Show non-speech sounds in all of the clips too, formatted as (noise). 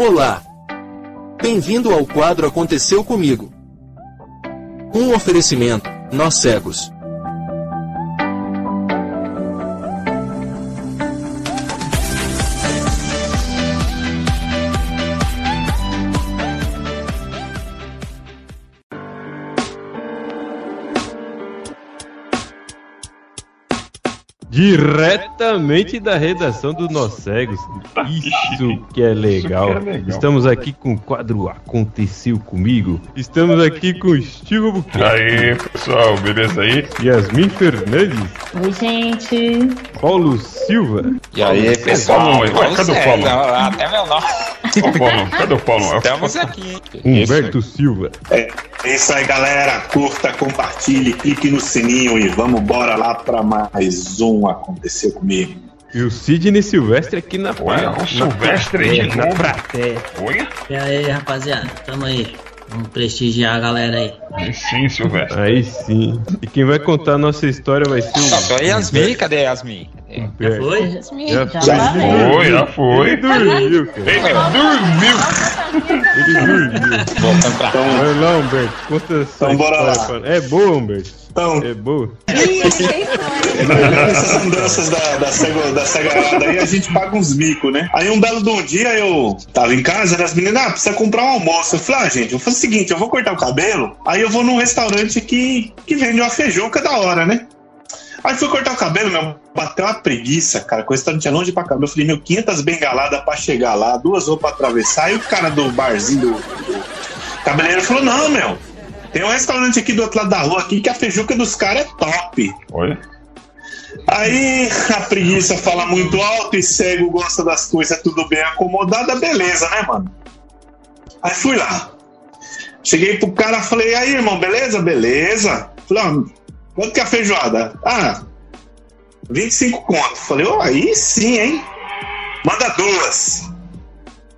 Olá! Bem-vindo ao quadro Aconteceu Comigo. Um oferecimento, nós cegos. Diretamente da redação do Nós Cegos. Isso que é legal. Isso que é legal. Estamos aqui com o quadro Aconteceu Comigo. Estamos aqui com Steve Buquet, Aí, pessoal, beleza aí? Yasmin Fernandes, Oi, gente. Paulo Silva, E aí, pessoal? Paulo, ué, cadê o César, Paulo? Até meu nome. Ó, o Paulo, cadê o Paulo? É o- Estamos aqui. Humberto Silva, É isso aí, galera. Curta, compartilhe, clique no sininho e vamos embora lá para mais um Aconteceu Comigo. e o Sidney Silvestre aqui na Olha, o Silvestre aí de na novo. Olha, E aí, rapaziada, tamo aí. Vamos prestigiar a galera aí. aí sim, Silvestre. Aí sim. E quem vai contar a nossa história vai ser o Só a Yasmin, cadê Yasmin? Humberto. Foi? Jasmine, Já já, foi. vai. Foi, já Ele foi. dormiu, cara. Ele dormiu. Ele dormiu. Pra Então, Vai lá, Humberto. Conta Então, bora lá. pra- É boa, Humberto. então É boa. essas andanças da, da, cego, da cegarada aí, a gente paga uns micos, né? Aí um belo de um dia eu tava em casa, né, as meninas, ah, precisa comprar um almoço. Eu falei, ah, gente, eu vou fazer o seguinte, eu vou cortar o cabelo, aí eu vou num restaurante que, que vende uma feijuca da hora, né? Aí fui cortar o cabelo, meu, bateu uma preguiça, cara, o restaurante é longe pra caramba. Eu falei, meu, 500 bengaladas pra chegar lá, duas roupas pra atravessar. Aí o cara do barzinho, do, do cabeleireiro falou, não, meu, tem um restaurante aqui do outro lado da rua aqui que a feijuca dos caras é top. Olha, Aí a preguiça fala muito alto e cego gosta das coisas tudo bem acomodada, beleza, né, mano? Aí fui lá. Cheguei pro cara, falei, aí, irmão, beleza? Beleza. Falei, ó, quanto que é a feijoada? Ah, 25 conto. Falei, ó, aí sim, hein? Manda duas.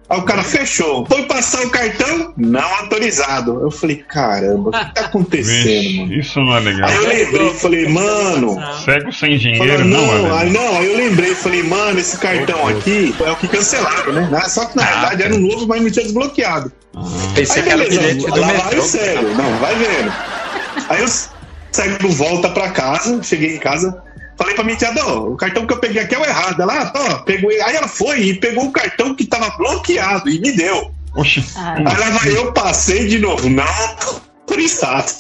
Aí o cara fechou. Foi passar o cartão? Não autorizado. Eu falei, caramba, o que tá acontecendo, mano? vixe, isso não é legal. Aí eu lembrei, falei, mano, Cego sem Falei, dinheiro não é não, aí não, aí eu lembrei, falei, mano, esse cartão aqui é o que cancelaram, né? Só que na verdade era um novo, mas não tinha desbloqueado. Pensei Aí que era beleza, do lá vai metrô. o cego, não, vai vendo. Aí o cego volta pra casa, cheguei em casa, falei pra minha tia, "Dó, o cartão que eu peguei aqui é o errado. Ela, ah, ó, pegou. Aí ela foi e pegou o cartão que tava bloqueado e me deu. Oxi. Aí lá vai eu, passei de novo, não autorizado.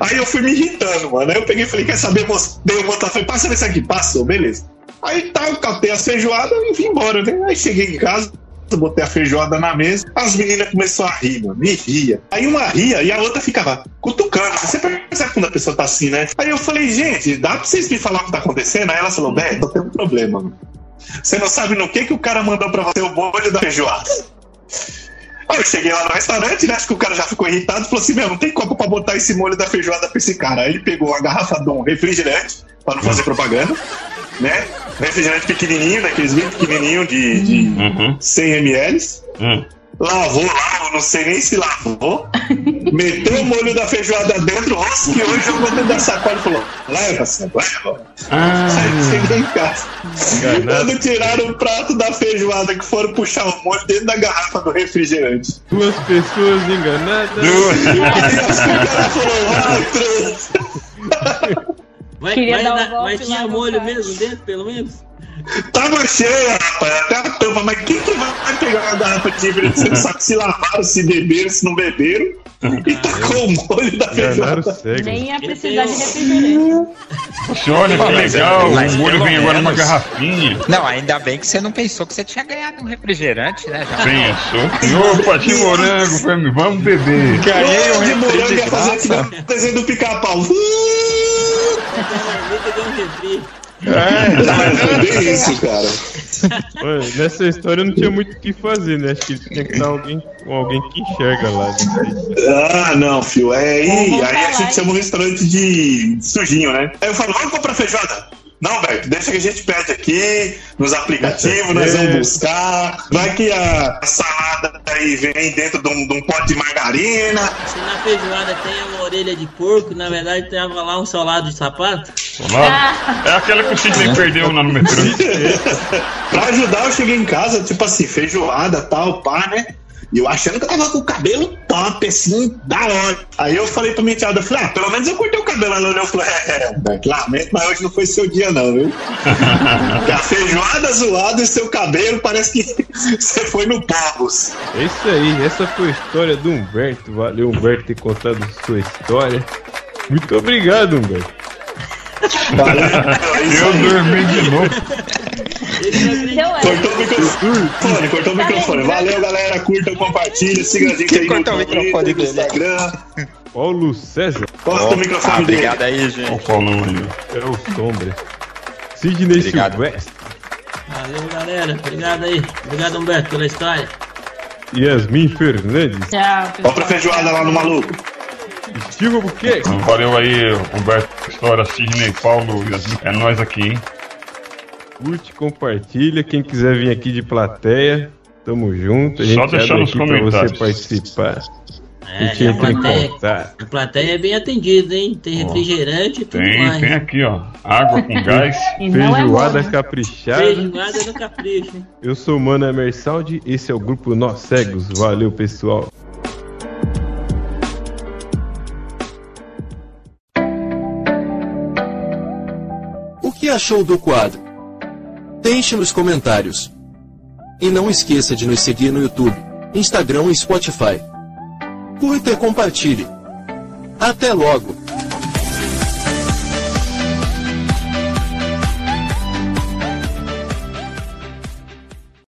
Aí eu fui me irritando, mano. Aí eu peguei e falei, quer saber, moço? Dei o botar, falei, passa nesse aqui, passou, beleza. Aí tá, eu catei a feijoada e vim embora, né? Aí cheguei em casa, botei a feijoada na mesa, as meninas começaram a rir, mano, me ria. Aí uma ria e a outra ficava cutucando. Você percebe quando a pessoa tá assim, né? Aí eu falei, gente, dá pra vocês me falar o que tá acontecendo? Aí ela falou, Beto, tem um problema, mano. Você não sabe no que que o cara mandou pra você o molho da feijoada. Aí eu cheguei lá no restaurante, né? Acho que o cara já ficou irritado e falou assim: meu, não tem como pra botar esse molho da feijoada pra esse cara. Aí ele pegou a garrafa de um refrigerante, pra não fazer propaganda, né? Refrigerante pequenininho, daqueles bem pequenininho de, de Uhum. 100 ml. Hum. Lavou lá, eu não sei nem se lavou. (laughs) meteu o molho da feijoada dentro, rosqueou e jogou dentro da sacola e falou: leva, leva. Ah, Aí cheguei em casa. Enganado. Quando tiraram o prato da feijoada que foram puxar o molho dentro da garrafa do refrigerante. Duas pessoas enganadas. (laughs) Aí os caras falaram, ah, três. Mas, mas, dar um na- mas tinha molho cara. mesmo dentro, pelo menos? Tava cheia, rapaz, até a tampa. Mas quem que vai pegar uma garrafa de refrigerante? Você não sabe se lavaram, se beberam, se não beberam. E tacou o molho da feijoada. Nem ia precisar de refrigerante. você olha que Mas, legal, mas o molho vem agora numa garrafinha. Não, ainda bem que você não pensou que você tinha ganhado um refrigerante, né? Já Pensou. Opa, de morango, vamos- vamos beber. ganhei um de morango ia fazer aqui desenho do pica-pau. Marmita refri. É bem isso, cara. Nessa história não tinha muito o que fazer, né? Acho que tinha que estar alguém, com alguém que enxerga lá. Ah, não, fio. É aí, aí a gente chama um restaurante de sujinho, né? Aí eu falo, vamos comprar feijoada. Não, Beto, deixa que a gente pede aqui nos aplicativos, nós vamos buscar. Vai que a salada aí vem dentro de um, de um pote de margarina. Se na feijoada tem uma orelha de porco, na verdade tava lá um solado de sapato. Olá. É aquela que o Sidney perdeu lá no metrô. (laughs) Pra ajudar, eu cheguei em casa, tipo assim, feijoada, tal, pá, né? E eu achando que eu tava com o cabelo top, assim, da hora. Aí eu falei pra minha tia, eu falei, ah, pelo menos eu cortei o cabelo. Ela olhou e falou, é, Beto, lamento, mas hoje não foi seu dia não, viu? (laughs) A feijoada zoada e seu cabelo parece que (laughs) você foi no Pavos. É isso aí, essa foi a história do Humberto. Valeu, Humberto, ter contado sua história. Muito obrigado, Humberto. Valeu, é (laughs) Eu dormi de novo. Essa. Cortou o microfone, cortou o microfone. Valeu, galera. Curta, compartilha, siga a gente aí no cortou o Twitter, microfone no dele? Instagram. Paulo César Corta o microfone dele. Obrigado aí, gente. Olha o aí. é o Sombra. Sidney Obrigado. Silvestre. Valeu, galera. Obrigado aí. Obrigado, Humberto, pela história. Yasmin Fernandes. Tchau, Ó pessoal. feijoada lá no maluco. Steve Albuquerque. Valeu aí, Humberto, História, Sidney, Paulo, Yasmin. É nós aqui, hein? Curte, compartilha. Quem quiser vir aqui de plateia, tamo junto. A gente Só deixar nos aqui pra você comentários. participar. A É, gente e a entra em plateia, contato. a plateia é bem atendida, hein? Tem refrigerante e tudo Tem, mais. tem aqui, ó. Água com gás. É Feijoada moda. caprichada. Feijoada no capricho? Eu sou o Mano Emersaldi, esse é o grupo Nós Cegos. Valeu, pessoal. O que achou do quadro? Deixe nos comentários. E não esqueça de nos seguir no YouTube, Instagram e Spotify. Curta e compartilhe. Até logo!